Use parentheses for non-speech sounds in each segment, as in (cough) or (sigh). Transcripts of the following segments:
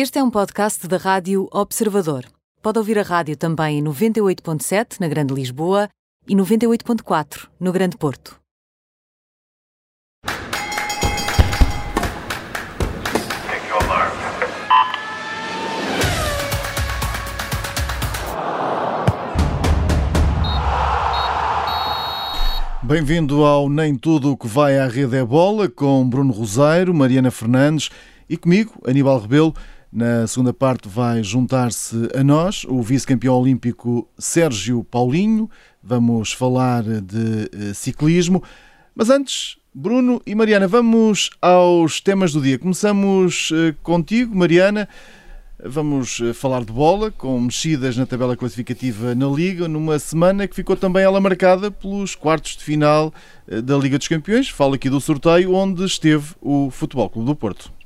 Este é um podcast da Rádio Observador. Pode ouvir a rádio também em 98.7 na Grande Lisboa e 98.4 no Grande Porto. Bem-vindo ao Nem Tudo o que vai à rede é bola, com Bruno Roseiro, Mariana Fernandes e comigo, Aníbal Rebelo. Na segunda parte vai juntar-se a nós o vice-campeão olímpico Sérgio Paulinho. Vamos falar de eh, ciclismo. Mas antes, Bruno e Mariana, vamos aos temas do dia. Começamos eh, contigo, Mariana. Vamos eh, falar de bola, com mexidas na tabela classificativa na Liga, numa semana que ficou também ela marcada pelos quartos de final da Liga dos Campeões. Falo aqui do sorteio onde esteve o Futebol Clube do Porto.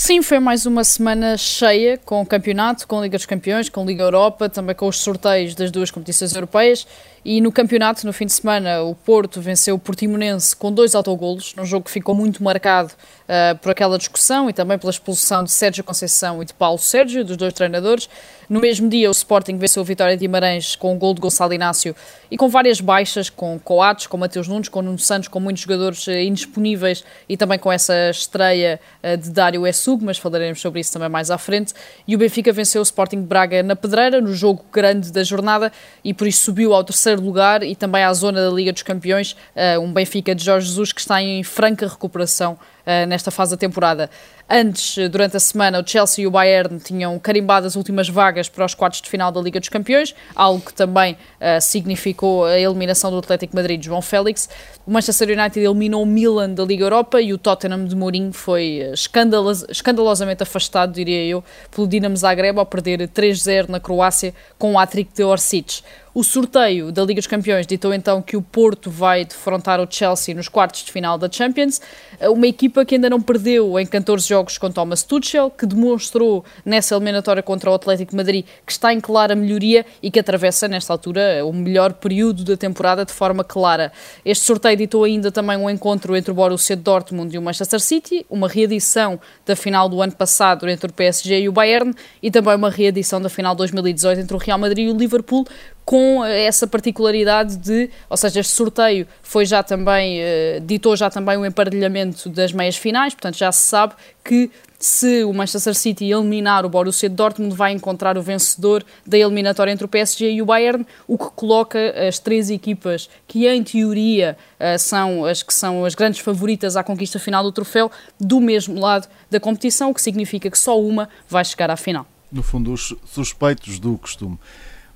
Sim, foi mais uma semana cheia com o campeonato, com a Liga dos Campeões, com a Liga Europa, também com os sorteios das duas competições europeias. E no campeonato, no fim de semana, o Porto venceu o Portimonense com dois autogolos, num jogo que ficou muito marcado uh, por aquela discussão e também pela expulsão de Sérgio Conceição e de Paulo Sérgio, dos dois treinadores. No mesmo dia, o Sporting venceu o Vitória de Guimarães com o gol de Gonçalo Inácio e com várias baixas, com Coates, com Mateus Nunes, com Nuno Santos, com muitos jogadores uh, indisponíveis e também com essa estreia uh, de Dário Essug, mas falaremos sobre isso também mais à frente. E o Benfica venceu o Sporting Braga na Pedreira, no jogo grande da jornada, e por isso subiu ao terceiro lugar e também à zona da Liga dos Campeões, um Benfica de Jorge Jesus que está em franca recuperação nesta fase da temporada. Antes, eh, durante a semana, o Chelsea e o Bayern tinham carimbado as últimas vagas para os quartos de final da Liga dos Campeões, algo que também uh, significou a eliminação do Atlético Madrid de João Félix. O Manchester United eliminou o Milan da Liga Europa e o Tottenham de Mourinho foi escandalos escandalosamente afastado, diria eu, pelo Dinamo Zagreb ao perder 3-0 na Croácia com o hat-trick de Orsic. O sorteio da Liga dos Campeões ditou então que o Porto vai defrontar o Chelsea nos quartos de final da Champions, uma equipa que ainda não perdeu em 14 jogos com Thomas Tuchel, que demonstrou nessa eliminatória contra o Atlético Madrid que está em clara melhoria e que atravessa nesta altura o melhor período da temporada de forma clara. Este sorteio ditou ainda também um encontro entre o Borussia Dortmund e o Manchester City, uma reedição da final do ano passado entre o PSG e o Bayern e também uma reedição da final 2018 entre o Real Madrid e o Liverpool, com essa particularidade de, ou seja, este sorteio foi já também, uh, ditou já também o emparelhamento das meias finais, portanto já se sabe que se o Manchester City eliminar o Borussia Dortmund vai encontrar o vencedor da eliminatória entre o PSG e o Bayern, o que coloca as três equipas que em teoria uh, são as que são as grandes favoritas à conquista final do troféu do mesmo lado da competição, o que significa que só uma vai chegar à final. No fundo, os suspeitos do costume.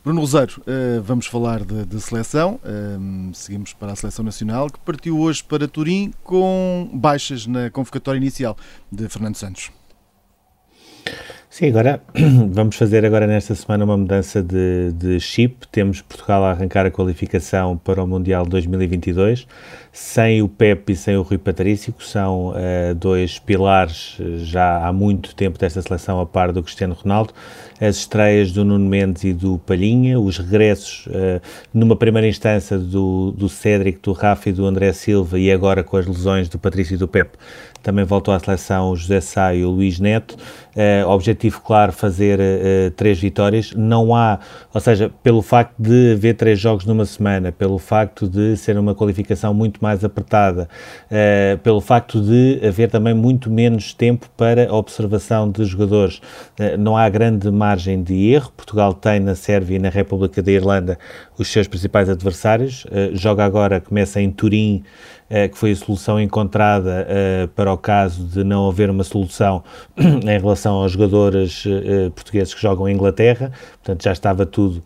Bruno Rosário, eh, vamos falar de, de, seleção. Ehm, seguimos para a seleção nacional que partiu hoje para Turim com baixas na convocatória inicial de Fernando Santos. Sim, agora (clears throat) vamos fazer agora nesta semana uma mudança de, de chip. Temos Portugal a arrancar a qualificação para o Mundial 2022 sem o Pep e sem o Rui Patrício, que são uh, dois pilares eh, já há muito tempo desta seleção a par do Cristiano Ronaldo, as estreias do Nuno Mendes e do Palhinha, os regressos uh, numa primeira instância do, do Cédric, do Rafa e do André Silva e agora com as lesões do Patrício e do Pep, também voltou à seleção o José Sá e o Luís Neto. Uh, objetivo claro, fazer uh, três vitórias. Não há, ou seja, pelo facto de haver três jogos numa semana, pelo facto de ser uma qualificação muito mais apertada, uh, pelo facto de haver também muito menos tempo para a observação de jogadores, não há grande margem de erro. Portugal tem na Sérvia e na República da Irlanda os seus principais adversários. joga agora, começa em Turim que foi a solução encontrada eh, para o caso de não haver uma solução (clears throat) em relação aos jogadores eh, portugueses que jogam em Inglaterra, portanto já estava tudo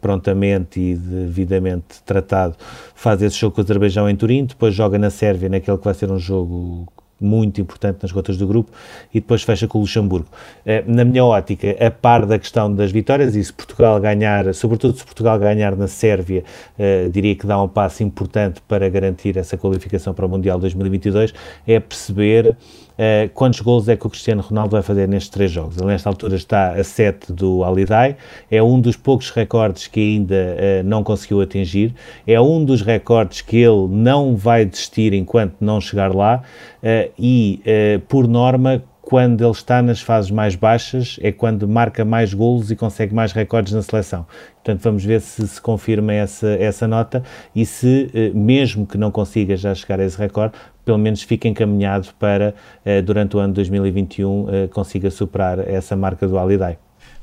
prontamente e devidamente tratado. Faz esse jogo com o Azerbaijão em Turim, depois joga na Sérvia, naquele que vai ser um jogo muito importante nas cotas do grupo e depois fecha com o Luxemburgo. Eh, na minha ótica, a par da questão das vitórias, e se Portugal ganhar, sobretudo se Portugal ganhar na Sérvia, eh, diria que dá um passo importante para garantir essa qualificação para o Mundial 2022, é perceber uh, quantos gols é que o Cristiano Ronaldo vai fazer nestes três jogos. Ele, nesta altura, está a 7 do Alidai, é um dos poucos recordes que ainda uh, não conseguiu atingir, é um dos recordes que ele não vai desistir enquanto não chegar lá. Uh, e, por norma, quando ele está nas fases mais baixas, é quando marca mais golos e consegue mais recordes na seleção. Portanto, vamos ver se se confirma essa, essa nota e se, eh, mesmo que não consiga já chegar a esse recorde, pelo menos fique encaminhado para, eh, durante o ano 2021, eh, consiga superar essa marca do Alidai.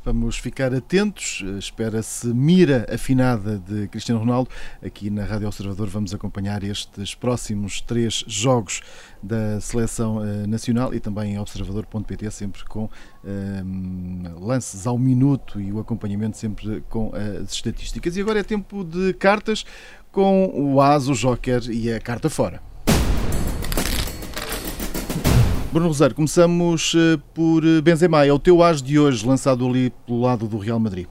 Vamos ficar atentos. Espera-se mira afinada de Cristiano Ronaldo. Aqui na Rádio Observador vamos acompanhar estes próximos três jogos da seleção uh, nacional e também em observador.pt, sempre com uh, lances ao minuto e o acompanhamento sempre com as estatísticas. E agora é tempo de cartas com o As, o Joker e a carta fora. Bruno Rosário, começamos eh, por eh, Benzema. É o teu as de hoje, lançado ali pelo lado do Real Madrid.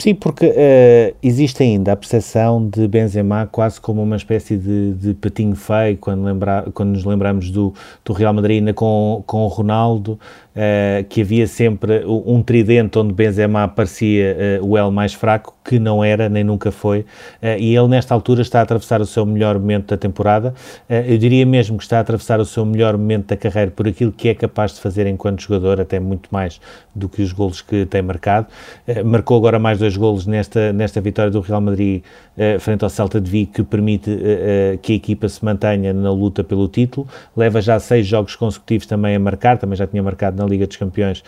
Sim, porque uh, existe ainda a percepção de Benzema quase como uma espécie de, de patinho feio, quando, lembra, quando nos lembramos do, do Real Madrid ainda com, com o Ronaldo, uh, que havia sempre um tridente onde Benzema parecia uh, o L mais fraco, que não era, nem nunca foi, e ele nesta altura está a atravessar o seu melhor momento da temporada, eu diria mesmo que está a atravessar o seu melhor momento da carreira por aquilo que é capaz de fazer enquanto jogador, até muito mais do que os golos que tem marcado, marcou agora mais dois dois golos nesta, nesta vitória do Real Madrid uh, frente ao Celta de Vigo, que permite uh, que a equipa se mantenha na luta pelo título. Leva já seis jogos consecutivos também a marcar, também já tinha marcado na Liga dos Campeões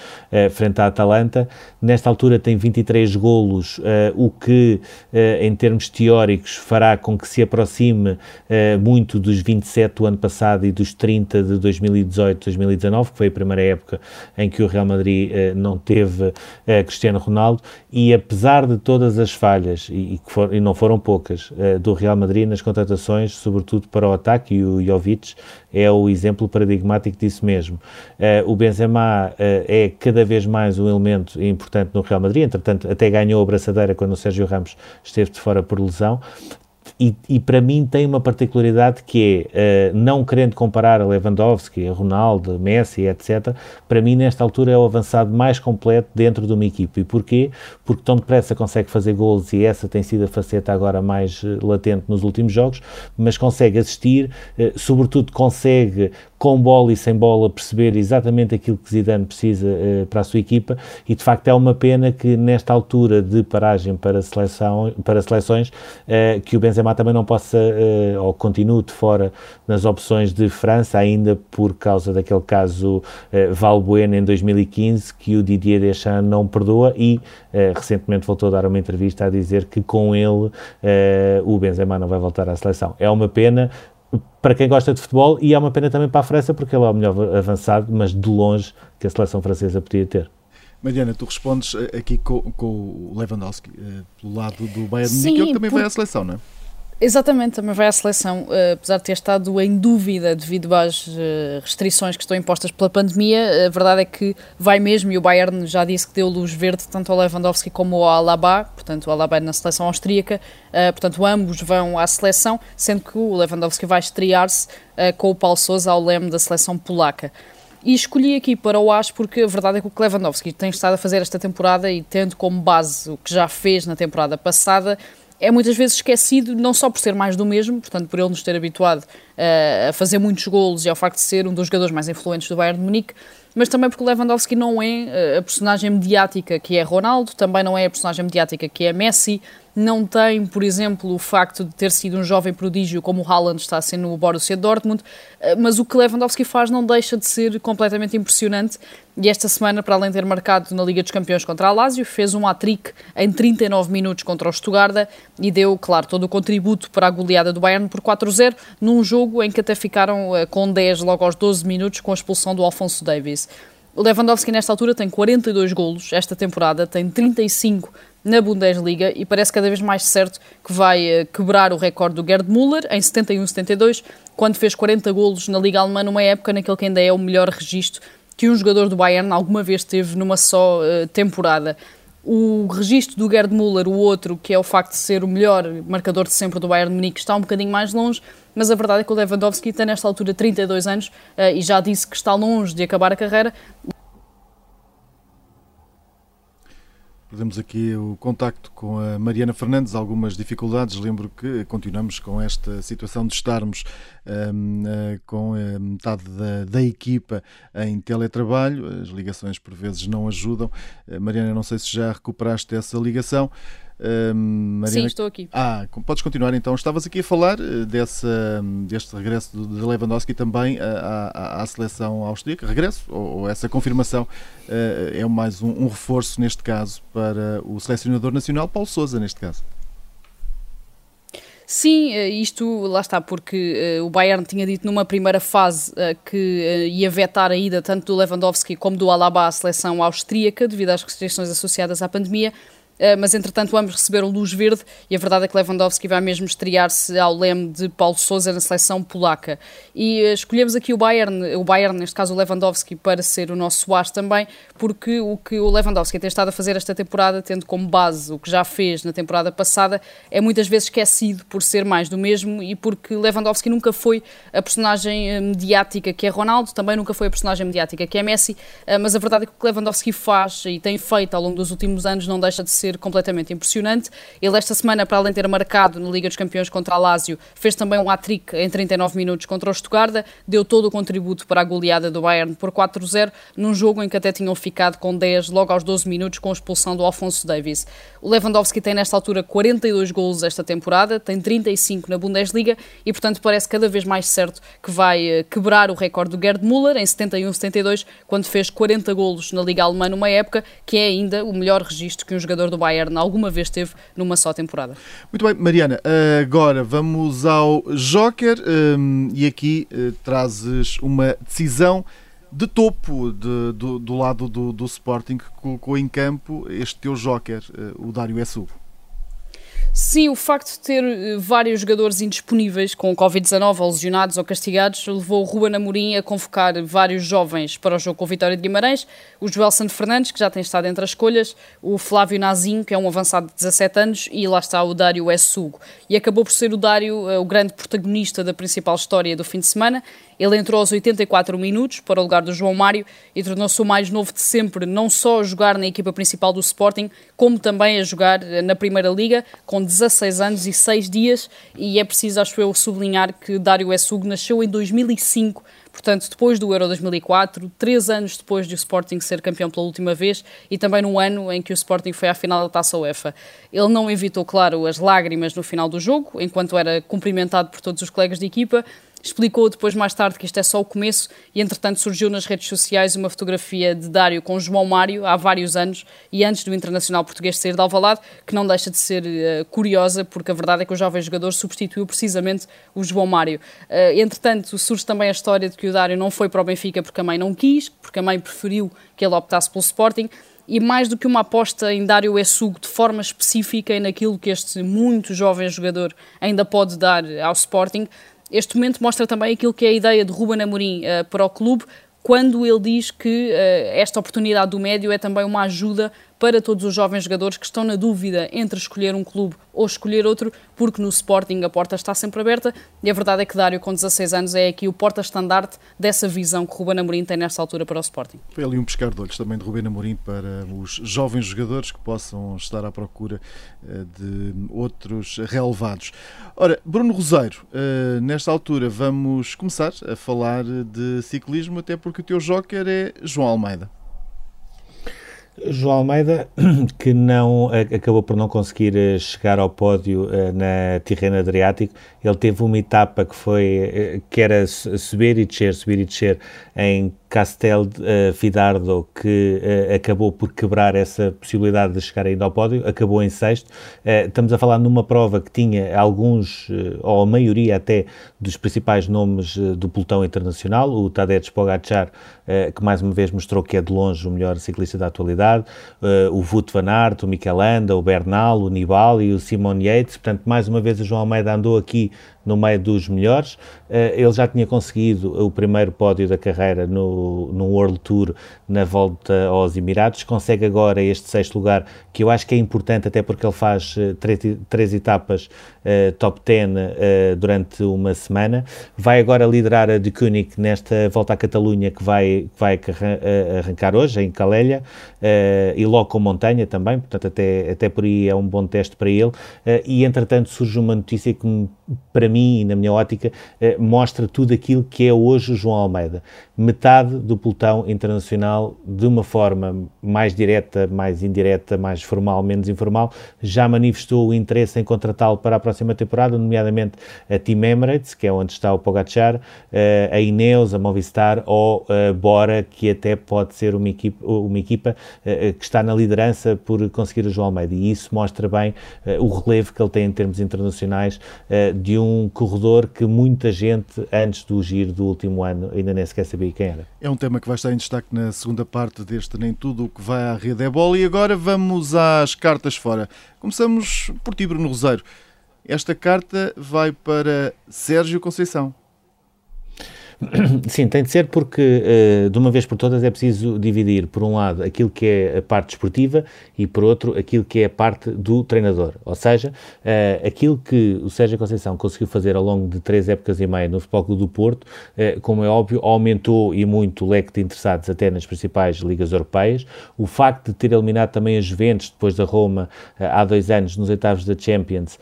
frente à Atalanta. Nesta altura tem 23 golos, o que, em termos teóricos, fará com que se aproxime muito dos 27 do ano passado e dos 30 de 2018-2019, que foi a primeira época em que o Real Madrid não teve Cristiano Ronaldo, e apesar apesar de todas as falhas, e, e, for, e não foram poucas, uh, do Real Madrid nas contratações, sobretudo para o ataque, e o Jovic é o exemplo paradigmático disso mesmo. Uh, o Benzema uh, é cada vez mais um elemento importante no Real Madrid, entretanto até ganhou a braçadeira quando o Sérgio Ramos esteve de fora por lesão, e, e, para mim tem uma particularidade que é, uh, não querendo comparar a Lewandowski, a Ronaldo, a Messi, etc., para mim nesta altura é o avançado mais completo dentro de uma equipe. E porquê? Porque tão depressa consegue fazer gols e essa tem sido a faceta agora mais uh, latente nos últimos jogos, mas consegue assistir, uh, sobretudo consegue com bola e sem bola, perceber exatamente aquilo que Zidane precisa uh, para a sua equipa e de facto é uma pena que nesta altura de paragem para, seleção, para seleções uh, que o Benzema também não possa uh, ou continue de fora nas opções de França ainda por causa daquele caso Valbuena em 2015 que o Didier Deschamps não perdoa e recentemente voltou a dar uma entrevista a dizer que com ele o Benzema não vai voltar à seleção. É uma pena, para quem gosta de futebol e é uma pena também para a França porque ele é o melhor avançado, mas de longe que a seleção francesa podia ter. Mariana, tu respondes eh, aqui com, com o Lewandowski, eh, pelo lado do Bayern Munique, ele também por... vai à seleção, não é? Exatamente, também vai à seleção, uh, apesar de ter estado em dúvida devido às uh, restrições que estão impostas pela pandemia, a verdade é que vai mesmo e o Bayern já disse que deu luz verde tanto ao Lewandowski como ao Alaba, portanto o Alaba é na seleção austríaca, uh, portanto ambos vão à seleção, sendo que o Lewandowski vai estrear-se com o Paulo Sousa ao leme da seleção polaca. E escolhi aqui para o AS porque a verdade é que o Lewandowski tem estado a fazer esta temporada e tendo como base o que já fez na temporada passada, é muitas vezes esquecido, não só por ser mais do mesmo, portanto, por ele nos ter habituado uh, a fazer muitos golos e ao facto de ser um dos jogadores mais influentes do Bayern de Munique, mas também porque Lewandowski não é uh, a personagem mediática que é Ronaldo, também não é a personagem mediática que é Messi, não tem, por exemplo, o facto de ter sido um jovem prodígio como o Haaland está a ser no Borussia Dortmund, eh, mas o que Lewandowski faz não deixa de ser completamente impressionante e esta semana, para além de ter marcado na Liga dos Campeões contra a Lazio, fez um hat-trick em 39 minutos contra o Stuttgart e deu, claro, todo o contributo para a goleada do Bayern por 4-0, num jogo em que até ficaram eh, com 10 logo aos 12 minutos com a expulsão do Alfonso Davis. O Lewandowski nesta altura tem 42 golos esta temporada, tem 35 na Bundesliga e parece cada vez mais certo que vai uh, quebrar o recorde do Gerd Müller em 71-72, quando fez 40 golos na Liga Alemã numa época naquele que ainda é o melhor registro que um jogador do Bayern alguma vez teve numa só uh, temporada. O registro do Gerd Müller, o outro, que é o facto de ser o melhor marcador de sempre do Bayern de Munique, está um bocadinho mais longe, mas a verdade é que o Lewandowski tem nesta altura 32 anos uh, e já disse que está longe de acabar a carreira. Perdemos aqui o contacto com a Mariana Fernandes, algumas dificuldades. Lembro que continuamos com esta situação de estarmos um, eh, com uh, metade da, da, equipa em teletrabalho. As ligações por vezes não ajudam. Uh, Mariana, não sei se já recuperaste essa ligação. Mariana... Sim, estou aqui. Ah, podes continuar então. Estavas aqui a falar eh, dessa, deste regresso de Lewandowski também eh, à, à, à seleção austríaca. Regresso, ou, ou essa confirmação, uh, é mais um, um, reforço neste caso para o selecionador nacional, Paulo Sousa, neste caso. Sim, isto lá está, porque uh, o Bayern tinha dito numa primeira fase uh, que uh, ia vetar a ida tanto do Lewandowski como do Alaba à seleção austríaca devido às restrições associadas à pandemia. Eh, mas entretanto ambos receberam luz verde e a verdade é que Lewandowski vai mesmo estrear-se ao leme de Paulo Sousa na seleção polaca. E eh, escolhemos aqui o Bayern, o Bayern, neste caso o Lewandowski, para ser o nosso as também, porque o que o Lewandowski tem estado a fazer esta temporada, tendo como base o que já fez na temporada passada, é muitas vezes esquecido por ser mais do mesmo e porque Lewandowski nunca foi a personagem eh, mediática que é Ronaldo, também nunca foi a personagem mediática que é Messi, mas a verdade é que o que Lewandowski faz e tem feito ao longo dos últimos anos não deixa de ser ser completamente impressionante. Ele esta semana, para além de ter marcado na Liga dos Campeões contra a Lazio, fez também um hat-trick em 39 minutos contra o Stuttgart, deu todo o contributo para a goleada do Bayern por 4-0, num jogo em que até tinham ficado com 10 logo aos 12 minutos com a expulsão do Alfonso Davies. O Lewandowski tem nesta altura 42 golos esta temporada, tem 35 na Bundesliga e, portanto, parece cada vez mais certo que vai eh, quebrar o recorde do Gerd Müller em 71-72, quando fez 40 golos na Liga Alemã numa época que é ainda o melhor registro que um jogador do Bayern alguma vez teve numa só temporada. Muito bem, Mariana, agora vamos ao Joker hum, e aqui eh, trazes uma decisão de topo de, do, do, lado do, do Sporting que colocou em campo este teu Joker, eh, o Dário Essugo. Sim, o facto de ter eh, vários jogadores indisponíveis com Covid-19 ou lesionados ou castigados levou Ruben Amorim a convocar vários jovens para o jogo com o Vitória de Guimarães, o Joelson Fernandes, que já tem estado entre as escolhas, o Flávio Nazim, que é um avançado de 17 anos, e lá está o Dário Essugo. E acabou por ser o Dário eh, o grande protagonista da principal história do fim de semana. Ele entrou aos 84 minutos para o lugar do João Mário e tornou-se o mais novo de sempre, não só a jogar na equipa principal do Sporting, como também a jogar na Primeira Liga, com 16 anos e 6 dias. E é preciso, acho eu, sublinhar que Dário Essug nasceu em 2005 portanto, depois do Euro 2004, três anos depois de o Sporting ser campeão pela última vez e também no ano em que o Sporting foi à final da Taça UEFA. Ele não evitou, claro, as lágrimas no final do jogo, enquanto era cumprimentado por todos os colegas de equipa, Explicou depois, mais tarde, que isto é só o começo e, entretanto, surgiu nas redes sociais uma fotografia de Dário com João Mário há vários anos e antes do Internacional Português sair de Alvalade, que não deixa de ser uh, curiosa, porque a verdade é que o jovem jogador substituiu precisamente o João Mário. Uh, entretanto, surge também a história de que o Dário não foi para o Benfica porque a mãe não quis, porque a mãe preferiu que ele optasse pelo Sporting e mais do que uma aposta em Dário Essugo de forma específica e naquilo que este muito jovem jogador ainda pode dar ao Sporting, este momento mostra também aquilo que é a ideia de Ruben Amorim uh, para o clube, quando ele diz que uh, esta oportunidade do médio é também uma ajuda para todos os jovens jogadores que estão na dúvida entre escolher um clube ou escolher outro, porque no Sporting a porta está sempre aberta e a verdade é que Dário, com 16 anos, é aqui o porta-estandarte dessa visão que Ruben Amorim tem nesta altura para o Sporting. Foi ali um pescar de olhos também de Ruben Amorim para os jovens jogadores que possam estar à procura eh, de outros relevados. Ora, Bruno Roseiro, eh, nesta altura vamos começar a falar de ciclismo, até porque o teu joker é João Almeida. João Almeida, (clears throat) que não acabou por não conseguir eh, chegar ao pódio uh, na Tirrena Adriático, ele teve uma etapa que foi uh, que era subir e descer, subir e descer em Castel uh, Fidardo, que uh, acabou por quebrar essa possibilidade de chegar ainda ao pódio, acabou em sexto. Uh, estamos a falar numa prova que tinha alguns, ou a maioria até, dos principais nomes do pelotão internacional, o Tadej Pogacar, que mais uma vez mostrou que é de longe o melhor ciclista da atualidade, o Wout van Aert, o Mikel o Bernal, o Nibali o Simon Yates. Portanto, mais uma vez o João Almeida andou aqui no meio dos melhores. ele já tinha conseguido o primeiro pódio da carreira no no, World Tour na volta aos Emirados, consegue agora este sexto lugar, que eu acho que é importante até porque ele faz uh, três, três etapas uh, top 10 uh, durante uma semana, vai agora liderar a de Koenig nesta volta à Catalunha que vai, que vai arrancar hoje, em Calélia, e logo com montanha também, portanto até, até por aí é um bom teste para ele, e entretanto surge uma notícia que para mim e na minha ótica mostra tudo aquilo que é hoje o João Almeida. Metade do pelotão internacional, de uma forma mais direta, mais indireta, mais formal, menos informal, já manifestou o interesse em contratá-lo para a próxima temporada, nomeadamente a Team Emirates, que é onde está o Pogacar, eh, a Ineos, a Movistar ou a Bora, que até pode ser uma equipa, uma equipa eh, que está na liderança por conseguir o João Almeida. E isso mostra bem eh, o relevo que ele tem em termos internacionais de um corredor que muita gente, antes do giro do último ano, ainda nem sequer sabia quem era. É um tema que vai estar em destaque na segunda parte deste Nem Tudo o que vai à rede é bola. E agora vamos às cartas fora. Começamos por ti, Bruno Rosário. Esta carta vai para Sérgio Conceição. (coughs) Sim, tem de ser porque, uh, de uma vez por todas, é preciso dividir, por um lado, aquilo que é a parte esportiva e, por outro, aquilo que é a parte do treinador. Ou seja, uh, aquilo que o Sérgio Conceição conseguiu fazer ao longo de três épocas e meia no Futebol Clube do Porto, uh, como é óbvio, aumentou e muito o leque de interessados até nas principais ligas europeias. O facto de ter eliminado também a Juventus, depois da Roma, há dois anos, nos oitavos da Champions,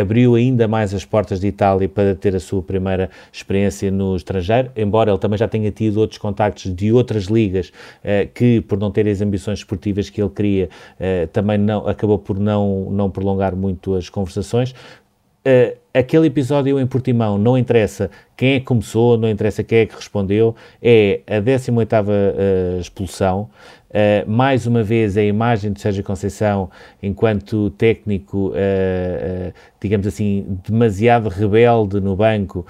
abriu ainda mais as portas de Itália para ter a sua primeira experiência nos estrangeiro, embora ele também já tenha tido outros contactos de outras ligas uh, que, por não terem as ambições esportivas que ele queria, uh, também não, acabou por não, não prolongar muito as conversações. Uh, aquele episódio em Portimão não interessa quem é que começou, não interessa quem é que respondeu, é a 18ª uh, expulsão, uh, mais uma vez a imagem de Sérgio Conceição enquanto técnico, uh, digamos assim, demasiado rebelde no banco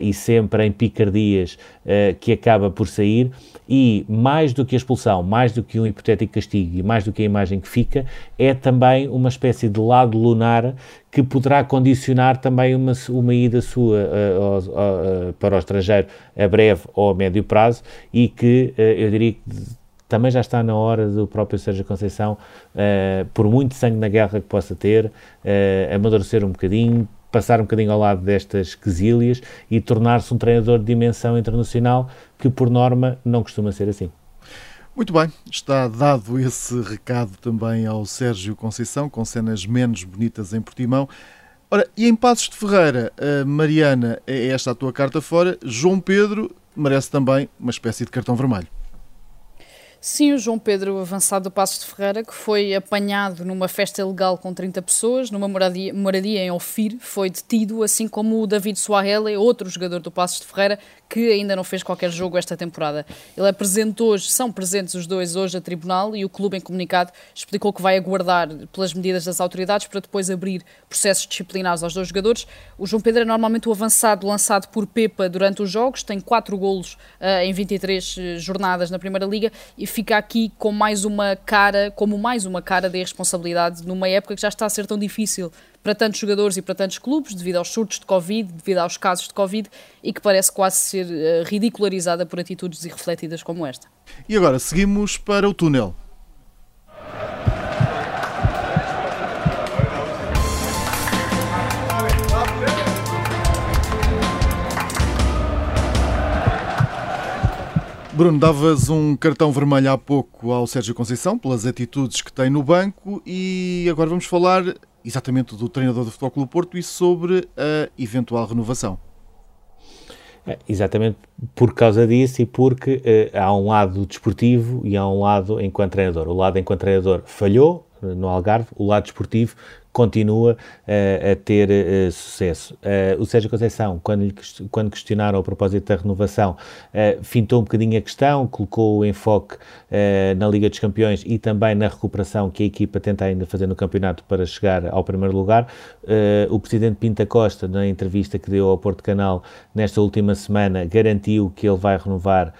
e sempre em picardias que acaba por sair, e mais do que a expulsão, mais do que um hipotético castigo e mais do que a imagem que fica, é também uma espécie de lado lunar que poderá condicionar também uma, uma ida sua uh, uh, para o estrangeiro a breve ou a médio prazo e que eu diria que também já está na hora do próprio Sérgio Conceição, por muito sangue na guerra que possa ter, amadurecer um bocadinho, passar um bocadinho ao lado destas quesílias e tornar-se um treinador de dimensão internacional que, por norma, não costuma ser assim. Muito bem, está dado esse recado também ao Sérgio Conceição, com cenas menos bonitas em Portimão. Ora, e em Passos de Ferreira, Mariana, é esta a tua carta fora. João Pedro merece também uma espécie de cartão vermelho. Sim, o João Pedro Avançado do Passos de Ferreira, que foi apanhado numa festa ilegal com 30 pessoas, numa moradia, moradia em Ofir, foi detido, assim como o David Soarele, outro jogador do Passos de Ferreira, que ainda não fez qualquer jogo esta temporada. Ele é presente hoje, são presentes os dois hoje a tribunal e o clube em comunicado explicou que vai aguardar pelas medidas das autoridades para depois abrir processos disciplinares aos dois jogadores. O João Pedro é normalmente o avançado lançado por Pepa durante os jogos, tem quatro golos uh, em 23 eh, jornadas na Primeira Liga e fica aqui com mais uma cara, como mais uma cara de irresponsabilidade numa época que já está a ser tão difícil para tantos jogadores e para tantos clubes, devido aos surtos de Covid, devido aos casos de Covid, e que parece quase ser uh, ridicularizada por atitudes irrefletidas como esta. E agora seguimos para o túnel. Bruno, davas um cartão vermelho há pouco ao Sérgio Conceição pelas atitudes que tem no banco e agora vamos falar exatamente do treinador do Futebol Clube Porto e sobre a eventual renovação. É, exatamente por causa disso e porque uh, há um lado desportivo e há um lado enquanto treinador. O lado enquanto treinador falhou uh, no Algarve, o lado desportivo continua uh, a ter uh, sucesso. Uh, o Sérgio Conceição, quando, lhe, quando questionaram a propósito da renovação, fintou um bocadinho a questão, colocou o enfoque na Liga dos Campeões e também na recuperação que a equipa tenta ainda fazer no campeonato para chegar ao primeiro lugar. o presidente Pinta Costa, na entrevista que deu ao Porto Canal nesta última semana, garantiu que ele vai renovar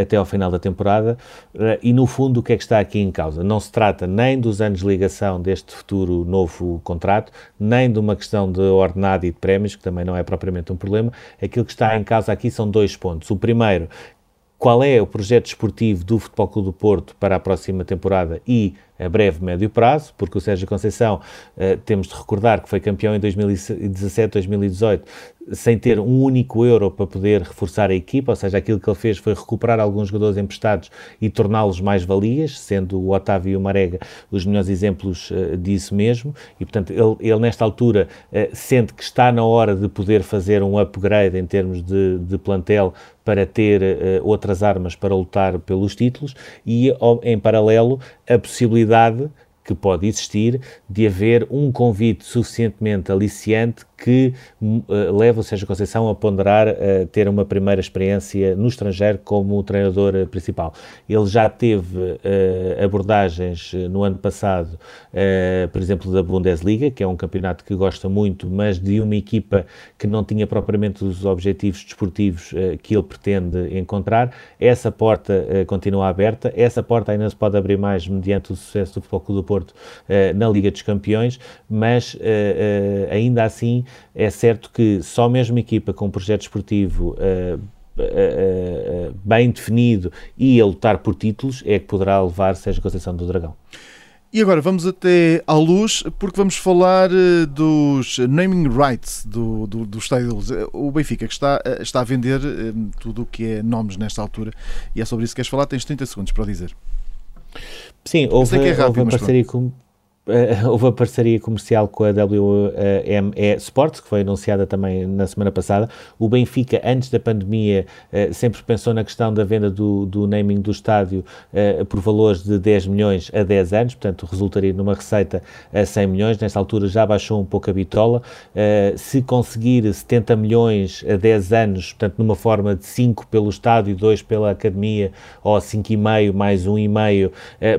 até ao final da temporada e, no fundo, o que é que está aqui em causa? Não se trata nem dos anos de ligação deste futuro novo contrato, nem de uma questão de ordenado e de prémios, que também não é propriamente um problema. Aquilo que está em causa aqui são dois pontos. O primeiro, qual é o projeto esportivo do Futebol Clube do Porto para a próxima temporada e a breve, médio prazo, porque o Sérgio Conceição, uh, temos de recordar que foi campeão em 2017, 2018, sem ter um único euro para poder reforçar a equipa, ou seja, aquilo que ele fez foi recuperar alguns jogadores emprestados e torná-los mais valias, sendo o Otávio e o Marega os melhores exemplos uh, disso mesmo, e portanto ele, ele nesta altura uh, sente que está na hora de poder fazer um upgrade em termos de, de plantel para ter uh, outras armas para lutar pelos títulos e, em paralelo, a possibilidade que pode existir de haver um convite suficientemente aliciante que uh, leva o Sérgio Conceição a ponderar uh, ter uma primeira experiência no estrangeiro como treinador uh, principal. Ele já teve uh, abordagens no ano passado, por exemplo, da Bundesliga, que é um campeonato que gosta muito, mas de uma equipa que não tinha propriamente os objetivos desportivos que ele pretende encontrar. Essa porta continua aberta, essa porta ainda se pode abrir mais mediante o sucesso do Futebol Clube do Porto na Liga dos Campeões, mas ainda assim é certo que só mesmo uma equipa com um projeto esportivo uh, uh, uh, bem definido e a lutar por títulos é que poderá levar Sérgio Conceição do Dragão. E agora vamos até à luz, porque vamos falar dos naming rights do, do, do Estádio da Luz. O Benfica que está, está a vender tudo o que é nomes nesta altura e é sobre isso que queres falar. Tens 30 segundos para dizer. Sim, houve, é rápido, houve a parceria com, Uh, houve a parceria comercial com a WME Sports, que foi anunciada também na semana passada. O Benfica, antes da pandemia, uh, sempre pensou na questão da venda do, do naming do estádio uh, por valores de 10 milhões a 10 anos, portanto, resultaria numa receita a 100 milhões. Nesta altura já baixou um pouco a bitola. se conseguir 70 milhões a 10 anos, portanto, numa forma de 5 pelo estádio, 2 pela academia, ou 5,5 mais 1,5,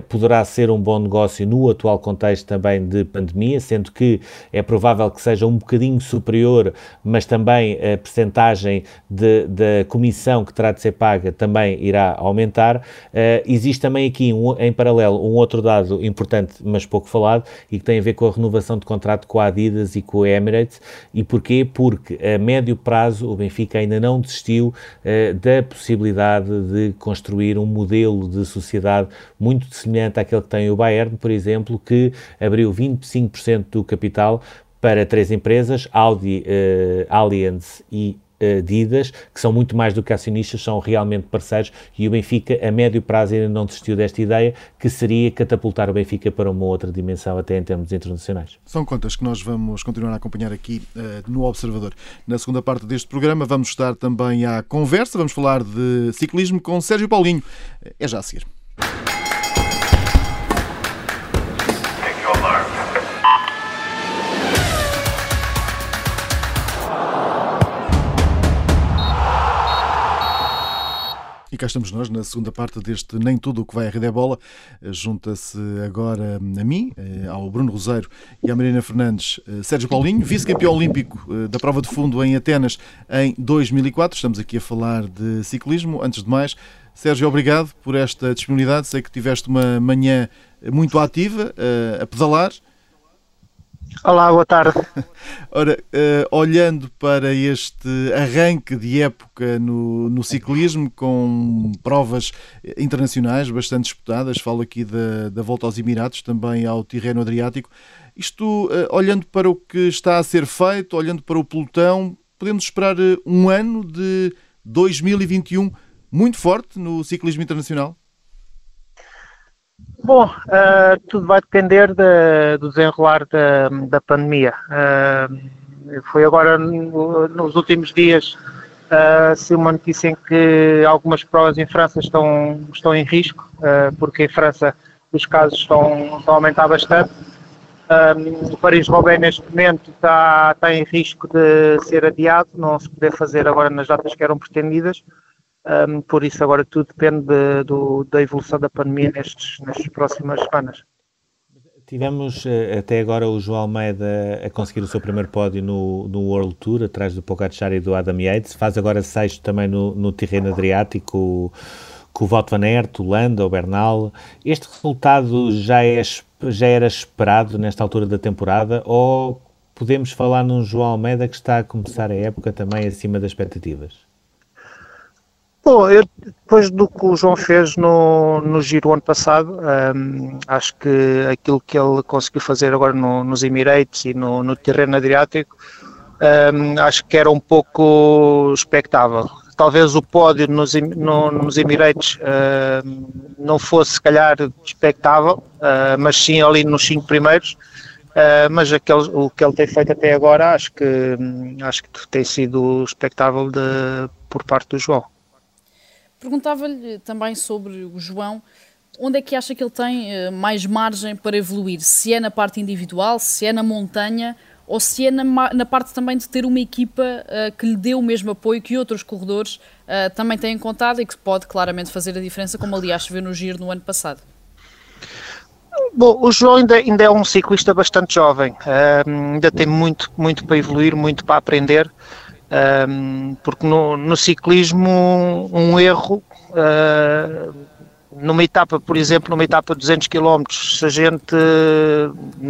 poderá ser um bom negócio no atual contexto contexto também de pandemia, sendo que é provável que seja um bocadinho superior, mas também a percentagem da comissão que terá de ser paga também irá aumentar. Uh, existe também aqui, um, em paralelo, um outro dado importante, mas pouco falado, e que tem a ver com a renovação de contrato com a Adidas e com a Emirates. E porquê? Porque a médio prazo o Benfica ainda não desistiu uh, da possibilidade de construir um modelo de sociedade muito semelhante àquele que tem o Bayern, por exemplo, que abriu 25% do capital para três empresas, Audi, uh, Allianz e eh, Adidas, que são muito mais do que acionistas, são realmente parceiros e o Benfica, a médio prazo, ainda não desistiu desta ideia, que seria catapultar o Benfica para uma outra dimensão, até em termos internacionais. São contas que nós vamos continuar a acompanhar aqui uh, no Observador. Na segunda parte deste programa, vamos estar também à conversa, vamos falar de ciclismo com Sérgio Paulinho. É já a seguir. E cá estamos nós na segunda parte deste Nem Tudo o que vai à Rede é Bola. Eh, junta-se agora a mim, eh, ao Bruno Roseiro e à Marina Fernandes, eh, Sérgio Paulinho, vice-campeão olímpico da prova de fundo em Atenas em 2004. Estamos aqui a falar de ciclismo. Antes de mais, Sérgio, obrigado por esta disponibilidade. Sei que tiveste uma manhã muito ativa a pedalar. Olá, boa tarde. (laughs) Ora, uh, olhando para este arranque de época no, no, ciclismo, com provas internacionais bastante disputadas, falo aqui da, da volta aos Emirados, também ao Tirreno Adriático, isto, uh, olhando para o que está a ser feito, olhando para o pelotão, podemos esperar uh, um ano de 2021 muito forte no ciclismo internacional? Bom, uh, tudo vai depender de, do desenrolar da, da pandemia. Uh, foi agora no, nos últimos dias uh, se uma notícia em que algumas provas em França estão, estão em risco, porque em França os casos estão, estão a aumentar bastante. o Paris-Roubaix neste momento está, está em risco de ser adiado, não se poder fazer agora nas datas que eram pretendidas. Um, por isso agora tudo depende de, do, da evolução da pandemia nestes, nestas próximas semanas. Tivemos eh, até agora o João Almeida a conseguir o seu primeiro pódio no, no World Tour, atrás do Pogacar e do Adam Yates. Faz agora sexto também no, no terreno adriático com o Wout van Aert, o Landa, o Bernal. Este resultado já, é, já era esperado nesta altura da temporada ou podemos falar num João Almeida que está a começar a época também acima das expectativas? Bom, eu, depois do que o João fez no, no Giro ano passado, um, acho que aquilo que ele conseguiu fazer agora no, nos Emirates e no, no terreno Adriático, um, acho que era um pouco expectável. Talvez o pódio nos, no, nos Emirates uh, não fosse, se calhar, expectável, uh, mas sim ali nos cinco primeiros. Uh, mas aquele, o que ele tem feito até agora, acho que, acho que tem sido expectável de, por parte do João. Perguntava-lhe também sobre o João, onde é que acha que ele tem eh, mais margem para evoluir? Se é na parte individual, se é na montanha ou se é na, na parte também de ter uma equipa uh, que lhe dê o mesmo apoio que outros corredores uh, também têm contado e que pode claramente fazer a diferença, como aliás se viu no Giro no ano passado? Bom, o João ainda, ainda é um ciclista bastante jovem, uh, ainda tem muito, muito para evoluir, muito para aprender um, porque no, no, ciclismo um erro uh, numa etapa, por exemplo, numa etapa de 200 km, se a gente,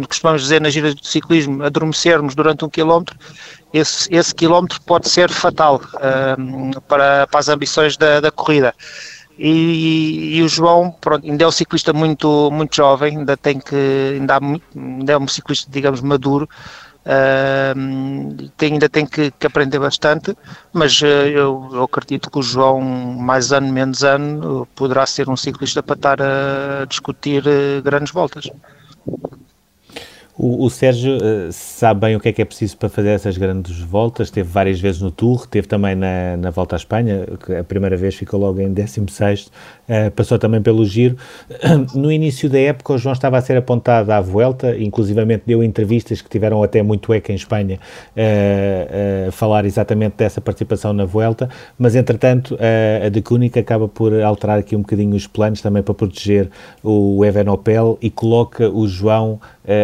costumamos dizer na gira de ciclismo, adormecermos durante um quilómetro, esse, esse quilómetro pode ser fatal para, para as ambições da, da corrida. E, e, o João, pronto, ainda é um ciclista muito, muito jovem, ainda tem que, ainda é um ciclista, digamos, maduro, Uh, tem, ainda tem que, que, aprender bastante, mas uh, eu, eu, acredito que o João, mais ano, menos ano, poderá ser um ciclista para estar a discutir uh, grandes voltas. O, o Sérgio uh, sabe bem o que é que é preciso para fazer essas grandes voltas, teve várias vezes no Tour, teve também na, na Volta à Espanha, que a primeira vez ficou logo em 16 uh, eh, passou também pelo Giro. (clears throat) No início da época o João estava a ser apontado à Vuelta, inclusivamente deu entrevistas que tiveram até muito eco em Espanha uh, falar exatamente dessa participação na Vuelta, mas entretanto a De Cúnica acaba por alterar aqui um bocadinho os planos também para proteger o Evanopel e coloca o João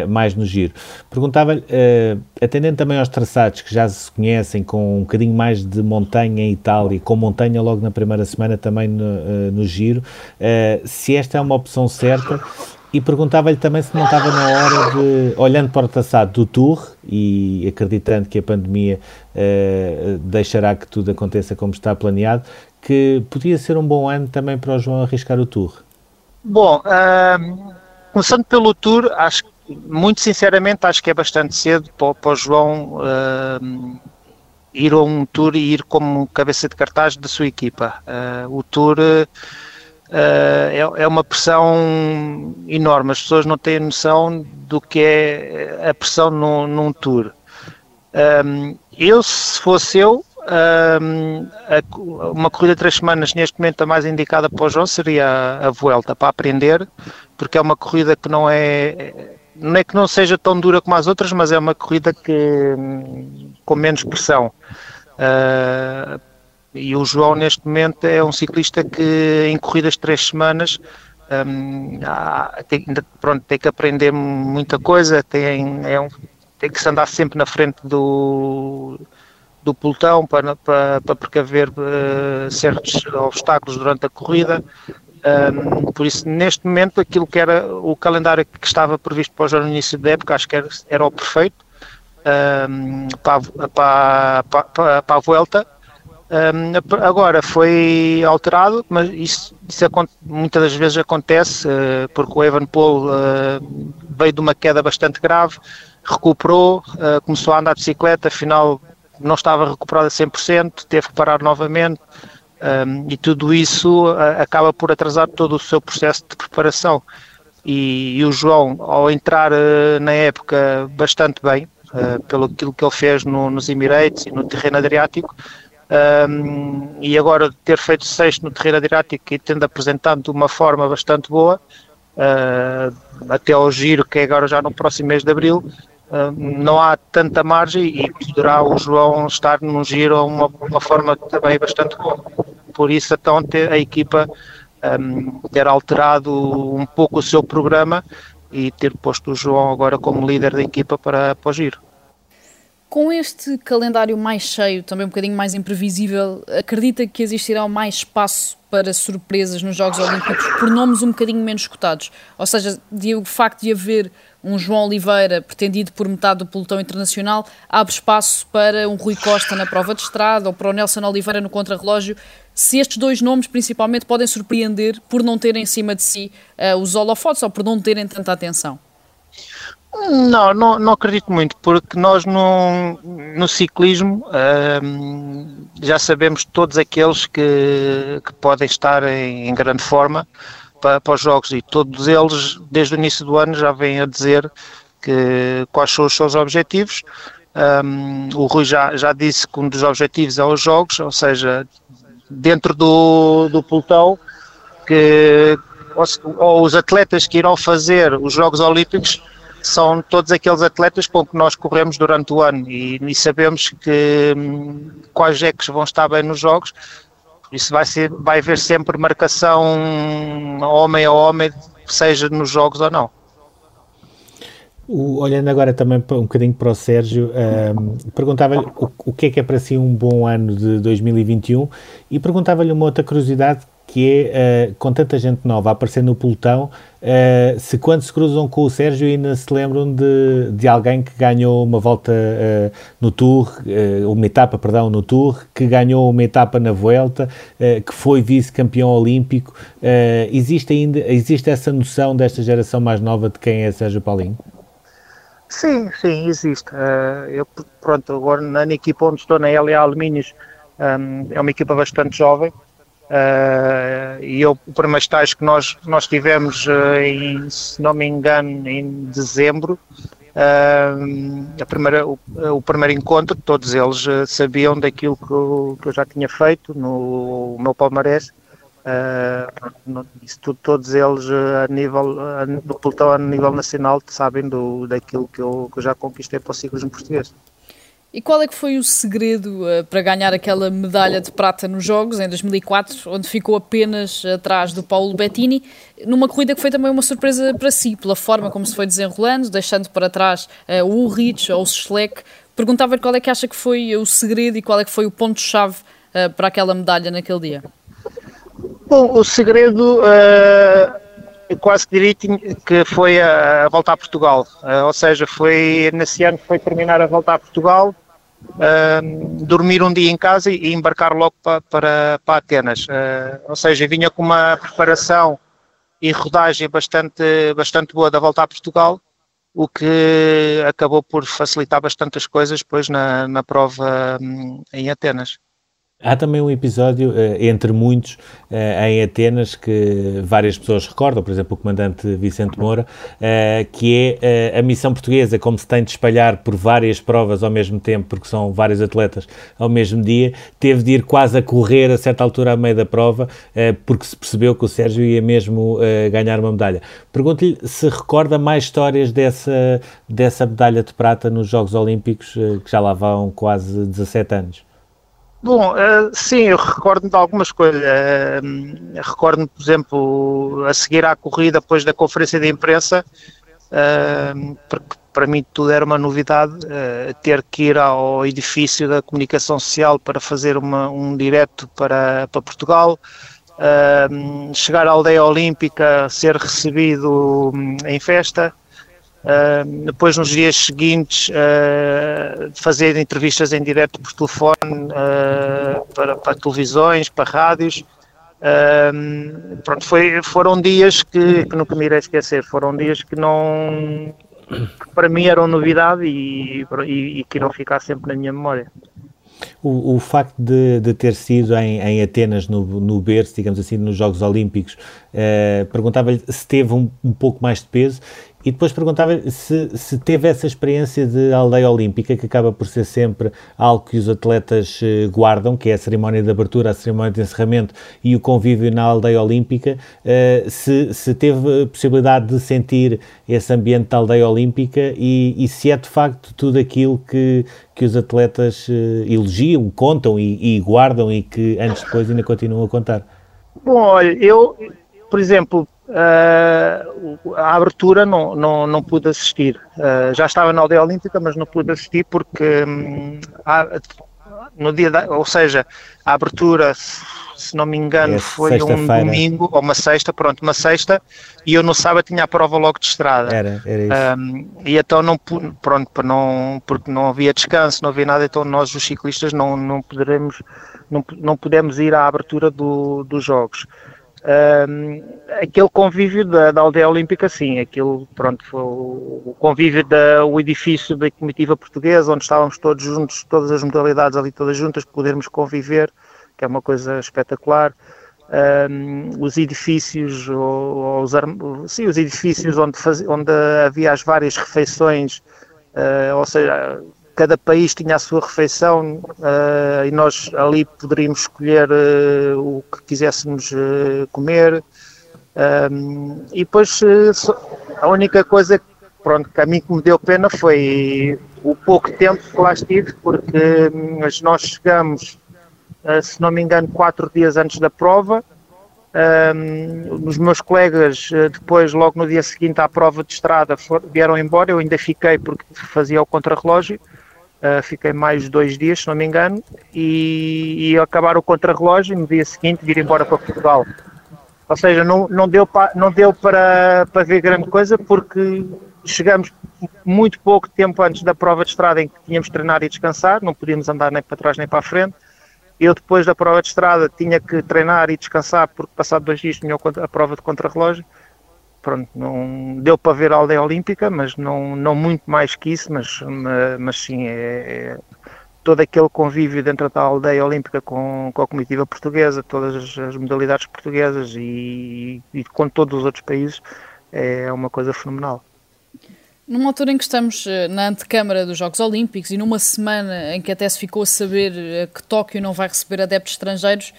mais no giro. Perguntava-lhe, uh, atendendo também aos traçados que já se conhecem, com um bocadinho mais de montanha em Itália, com montanha logo na primeira semana também no, uh, no giro, uh, se esta é uma opção certa e perguntava-lhe também se não estava na hora de, olhando para o traçado do Tour e acreditando que a pandemia deixará que tudo aconteça como está planeado, que podia ser um bom ano também para o João arriscar o Tour. Bom, uh, começando pelo Tour, acho muito sinceramente, acho que é bastante cedo para, para o João uh, ir a um tour e ir como cabeça de cartaz da sua equipa. Uh, o tour uh, é, é, uma pressão enorme, as pessoas não têm noção do que é a pressão no, num tour. Um, eu, se fosse eu, um, a, uma corrida de três semanas neste momento a mais indicada para o João seria a, a Vuelta para aprender, porque é uma corrida que não é não é que não seja tão dura como as outras, mas é uma corrida que com menos pressão. Uh, e o João neste momento é um ciclista que em corridas de três semanas um, há, tem, pronto, tem que aprender muita coisa, tem, é um, tem que se andar sempre na frente do, do pelotão para, para, para precaver uh, certos obstáculos durante a corrida. Um, por isso, neste momento, aquilo que era o calendário que estava previsto para o início da época, acho que era, era o perfeito um, para, para, para, para, a volta. Um, agora foi alterado, mas isso, isso muitas das vezes acontece, uh, porque o Evan Paul uh, veio de uma queda bastante grave, recuperou, uh, começou a andar de bicicleta, afinal não estava recuperado a 100%, teve que parar novamente um, e tudo isso uh, acaba por atrasar todo o seu processo de preparação. E, e o João, ao entrar uh, na época bastante bem, uh, pelo aquilo que ele fez no, nos Emirates e no terreno Adriático, um, e agora ter feito sexto no terreno Adriático e tendo apresentado de uma forma bastante boa, até ao giro, que é agora já no próximo mês de Abril, não há tanta margem e poderá o João estar num giro uma, uma forma também bastante boa. Por isso, então, a equipa um, ter alterado um pouco o seu programa e ter posto o João agora como líder da equipa para, para o giro. Com este calendário mais cheio, também um bocadinho mais imprevisível, acredita que existirá mais espaço para surpresas nos Jogos Olímpicos por nomes um bocadinho menos cotados? Ou seja, de, o facto de haver um João Oliveira pretendido por metade do pelotão internacional abre espaço para um Rui Costa na prova de estrada ou para o Nelson Oliveira no contrarrelógio se estes dois nomes principalmente podem surpreender por não terem em cima de si uh, os holofotes ou por não terem tanta atenção. Não, não, não acredito muito, porque nós no, no ciclismo já sabemos todos aqueles que, que podem estar em, em grande forma para, para, os jogos e todos eles, desde o início do ano, já vêm a dizer que, quais são os seus objetivos. O Rui já, já disse que um dos objetivos é os jogos, ou seja, dentro do, do pelotão, que ou, ou os atletas que irão fazer os Jogos Olímpicos são todos aqueles atletas com que nós corremos durante o ano e, e sabemos que hum, quais é que vão estar bem nos jogos. Isso vai, ser, vai haver sempre marcação homem a homem, seja nos jogos ou não. O, olhando agora também um bocadinho para o Sérgio, um, perguntava-lhe o, o, que é que é para si um bom ano de 2021 e perguntava-lhe uma outra curiosidade que é, uh, com tanta gente nova a aparecer no pelotão, uh, se quando se cruzam com o Sérgio ainda se lembram de, de alguém que ganhou uma volta uh, no Tour, uma etapa, perdão, no Tour, que ganhou uma etapa na Vuelta, que foi vice-campeão olímpico. existe ainda, existe essa noção desta geração mais nova de quem é Sérgio Paulinho? Sim, sim, existe. eu, pronto, agora na equipa onde estou, na LA Alumínios, um, é uma equipa bastante jovem, Uh, e eu, o primeiro estágio que nós, nós tivemos, uh, em, se não me engano, em dezembro, uh, a primeira, o, o, primeiro encontro, todos eles sabiam daquilo que eu, que eu, já tinha feito no, no meu palmarés. Isso tudo, todos eles a nível do pelotão a nível nacional sabem do, daquilo que eu, que eu já conquistei para o ciclismo português. E qual é que foi o segredo uh, para ganhar aquela medalha de prata nos Jogos em 2004, onde ficou apenas atrás do Paulo Bettini, numa corrida que foi também uma surpresa para si, pela forma como se foi desenrolando, deixando para trás uh, o Ulrich ou o Schleck. Perguntava-lhe qual é que acha que foi o segredo e qual é que foi o ponto-chave uh, para aquela medalha naquele dia. Bom, o segredo quase diria que foi a, a volta a Portugal, uh, ou seja, foi nesse ano foi terminar a volta a Portugal, uh, dormir um dia em casa e, embarcar logo para, para, para Atenas. Uh, ou seja, vinha com uma preparação e rodagem bastante, bastante boa da volta a Portugal, o que acabou por facilitar bastante as coisas depois na, na prova um, em Atenas. Há também um episódio, uh, entre muitos, uh, em Atenas, que várias pessoas recordam, por exemplo, o comandante Vicente Moura, uh, que é a missão portuguesa, como se tem de espalhar por várias provas ao mesmo tempo, porque são vários atletas ao mesmo dia, teve de ir quase a correr a certa altura à meio da prova, porque se percebeu que o Sérgio ia mesmo ganhar uma medalha. Pergunto-lhe se recorda mais histórias dessa, dessa medalha de prata nos Jogos Olímpicos, que já lá vão quase 17 anos. Bom, uh, sim, eu recordo-me de algumas coisas. Uh, recordo-me, por exemplo, a seguir à corrida, depois da conferência de imprensa, uh, porque para mim tudo era uma novidade, ter que ir ao edifício da comunicação social para fazer uma, um direto para, para Portugal, chegar à aldeia olímpica, ser recebido hum, em festa, Uh, depois, nos dias seguintes, uh, fazer entrevistas em direto por telefone uh, para, para, televisões, para rádios. pronto, foi, foram dias que, que, nunca me irei esquecer. Foram dias que não, que para mim eram novidade e, e, e que irão ficar sempre na minha memória. O, o, facto de, de ter sido em, em Atenas, no, no berço, digamos assim, nos Jogos Olímpicos, uh, perguntava-lhe se teve um, um, pouco mais de peso e depois perguntava se, se teve essa experiência de aldeia olímpica, que acaba por ser sempre algo que os atletas eh, guardam, que é a cerimónia de abertura, a cerimónia de encerramento e o convívio na aldeia olímpica, uh, se, se teve a possibilidade de sentir esse ambiente da aldeia olímpica e, e se é de facto tudo aquilo que, que os atletas uh, elogiam, contam e, e guardam e que anos depois ainda continuam a contar. Bom, olha, eu, por exemplo, Uh, a abertura não, não, não pude assistir. Uh, já estava na aldeia olímpica, mas não pude assistir porque um, há, no dia da, ou seja, a abertura, se não me engano, é foi um domingo ou uma sexta, pronto, uma sexta, e eu no sábado tinha a prova logo de estrada. Era, era isso. Um, e então não pronto, para não, porque não havia descanso, não havia nada, então nós os ciclistas não, não poderemos não, não pudemos ir à abertura do, dos jogos. Um, aquele convívio da, da, aldeia olímpica, sim, aquilo, pronto, foi o, convívio do edifício da comitiva portuguesa, onde estávamos todos juntos, todas as modalidades ali todas juntas, podermos conviver, que é uma coisa espetacular. Um, os edifícios, ou, ou os, sim, os edifícios onde, faz, onde havia as várias refeições, uh, ou seja, cada país tinha a sua refeição uh, e nós ali poderíamos escolher uh, o que quiséssemos uh, comer. Um, e depois a única coisa pronto, que a mim que me deu pena foi o pouco tempo que lá estive, porque mas nós chegamos, se não me engano, quatro dias antes da prova. Um, os meus colegas, depois, logo no dia seguinte à prova de estrada, for, vieram embora. Eu ainda fiquei porque fazia o contrarrelógio. Uh, fiquei mais dois dias, se não me engano, e, e acabar o contrarrelógio e no dia seguinte vir embora para Portugal. Ou seja, não, não deu, pa, não deu para, para ver grande coisa porque chegamos muito pouco tempo antes da prova de estrada em que tínhamos de treinar e descansar, não podíamos andar nem para trás nem para a frente. Eu depois da prova de estrada tinha que treinar e descansar porque passado dois dias tinha a prova de contrarrelógio pronto, não deu para ver a aldeia olímpica, mas não, não muito mais que isso, mas, mas sim, é, é todo aquele convívio dentro da aldeia olímpica com, com a comitiva portuguesa, todas as, modalidades portuguesas e, e, com todos os outros países, é uma coisa fenomenal. Numa altura em que estamos eh, na antecâmara dos Jogos Olímpicos e numa semana em que até se ficou a saber eh, que Tóquio não vai receber adeptos estrangeiros,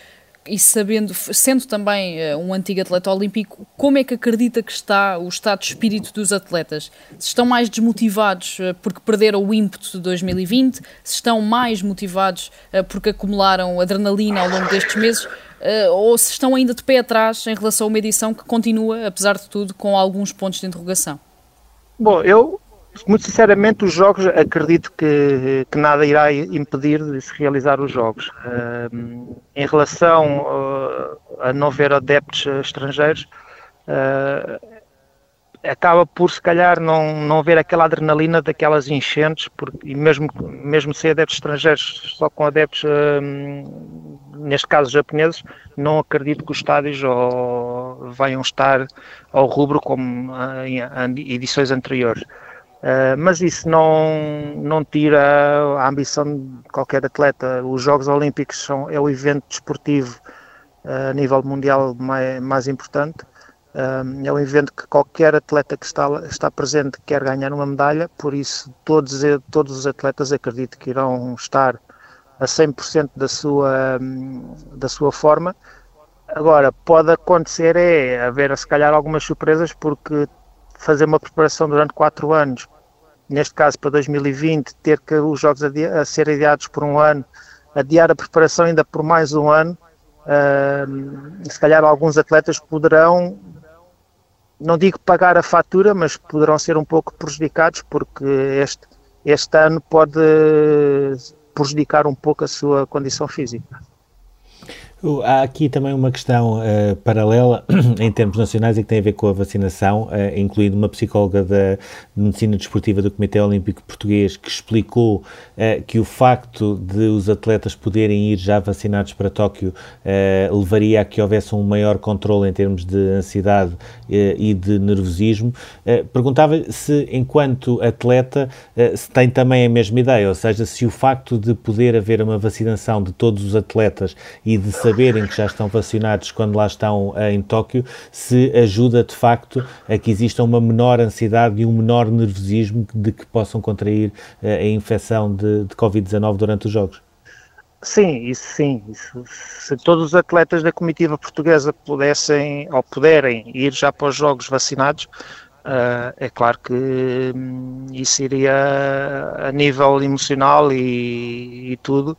e sabendo, sendo também uh, um antigo atleta olímpico, como é que acredita que está o estado de espírito dos atletas? Se estão mais desmotivados uh, porque perderam o ímpeto de 2020, se estão mais motivados uh, porque acumularam adrenalina ao longo destes meses, ou se estão ainda de pé atrás em relação a uma edição que continua, apesar de tudo, com alguns pontos de interrogação? Bom, eu muito sinceramente, os jogos, acredito que, que nada irá impedir de se realizar os jogos. Uh, em relação uh, a não ver adeptos estrangeiros, uh, acaba por, se calhar, não, não ver aquela adrenalina daquelas enchentes, porque, e mesmo, mesmo sem adeptos estrangeiros, só com adeptos, neste caso japoneses, não acredito que os estádios ou, venham estar ao rubro como em edições anteriores. Uh, mas isso não, não tira a ambição de qualquer atleta. Os Jogos Olímpicos são, é o evento desportivo uh, a nível mundial mais, mais importante. Uh, é um evento que qualquer atleta que está, está presente quer ganhar uma medalha, por isso todos, todos os atletas acredito que irão estar a 100% da sua, da sua forma. Agora, pode acontecer é haver se calhar algumas surpresas porque fazer uma preparação durante quatro anos neste caso para 2020, ter que os jogos a, a ser adiados por um ano, adiar a preparação ainda por mais um ano, uh, se calhar alguns atletas poderão, não digo pagar a fatura, mas poderão ser um pouco prejudicados, porque este, este ano pode prejudicar um pouco a sua condição física. Há aqui também uma questão uh, paralela (clears throat) em termos nacionais e que tem a ver com a vacinação, uh, incluindo uma psicóloga da Medicina Desportiva do Comitê Olímpico Português que explicou uh, que o facto de os atletas poderem ir já vacinados para Tóquio levaria a que houvesse um maior controle em termos de ansiedade e de nervosismo. perguntava se, enquanto atleta, se tem também a mesma ideia, ou seja, se o facto de poder haver uma vacinação de todos os atletas e de saber saberem que já estão vacinados quando lá estão eh, em Tóquio, se ajuda de facto a que exista uma menor ansiedade e um menor nervosismo de que possam contrair eh, a infecção de, de Covid-19 durante os Jogos. Sim, isso sim. Isso, se todos os atletas da comitiva portuguesa pudessem ou puderem ir já para os Jogos vacinados, Uh, é claro que hum, isso iria a nível emocional e, e tudo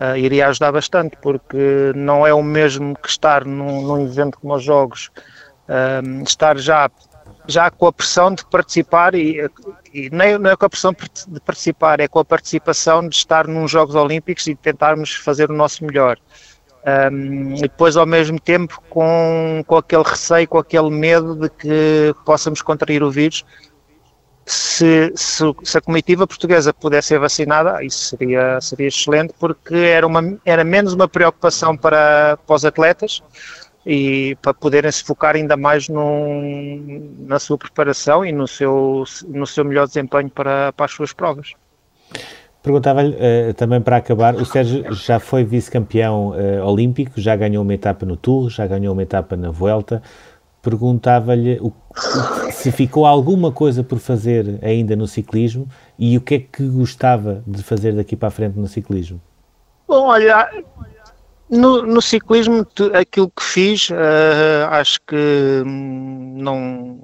uh, iria ajudar bastante, porque não é o mesmo que estar num, num evento como os Jogos, uh, estar já, já com a pressão de participar e, e nem, não é com a pressão de participar, é com a participação de estar nos Jogos Olímpicos e tentarmos fazer o nosso melhor. Um, e depois ao mesmo tempo com, com aquele receio, com aquele medo de que possamos contrair o vírus, se, se, se, a comitiva portuguesa pudesse ser vacinada, isso seria, seria excelente, porque era, uma, era menos uma preocupação para, para os atletas e para poderem se focar ainda mais num, na sua preparação e no seu, no seu melhor desempenho para, para as suas provas. Perguntava-lhe uh, também para acabar, o Sérgio já foi vice-campeão uh, olímpico, já ganhou uma etapa no Tour, já ganhou uma etapa na Vuelta. Perguntava-lhe se ficou alguma coisa por fazer ainda no ciclismo e o que é que gostava de fazer daqui para a frente no ciclismo. Bom, olha, no, no ciclismo aquilo que fiz, uh, acho que hum, não,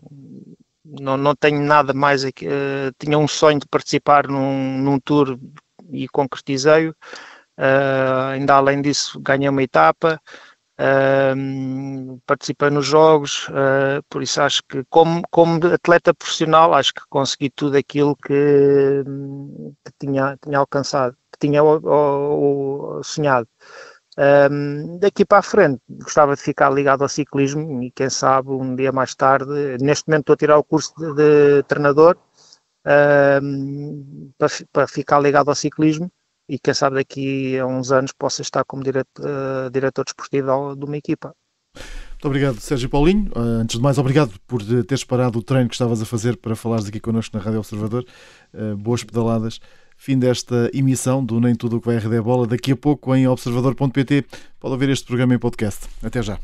não, não tenho nada mais aqui. Uh, tinha um sonho de participar num, num tour e concretizei-o. Uh, ainda além disso, ganhei uma etapa, uh, participei nos jogos, uh, por isso acho que, como, como atleta profissional, acho que consegui tudo aquilo que, que tinha, tinha alcançado, que tinha o, o, o sonhado. Um, daqui para a frente, gostava de ficar ligado ao ciclismo e quem sabe um dia mais tarde, neste momento estou a tirar o curso de, de treinador um, para, para, ficar ligado ao ciclismo e quem sabe daqui a uns anos possa estar como diretor, uh, diretor desportivo de uma equipa. Muito obrigado, Sérgio Paulinho. Uh, antes de mais, obrigado por teres parado o treino que estavas a fazer para falares aqui connosco na Rádio Observador. Uh, boas pedaladas. Fim desta emissão do Nem Tudo o que vai Rede é Bola. Daqui a pouco em observador.pt pode ouvir este programa em podcast. Até já.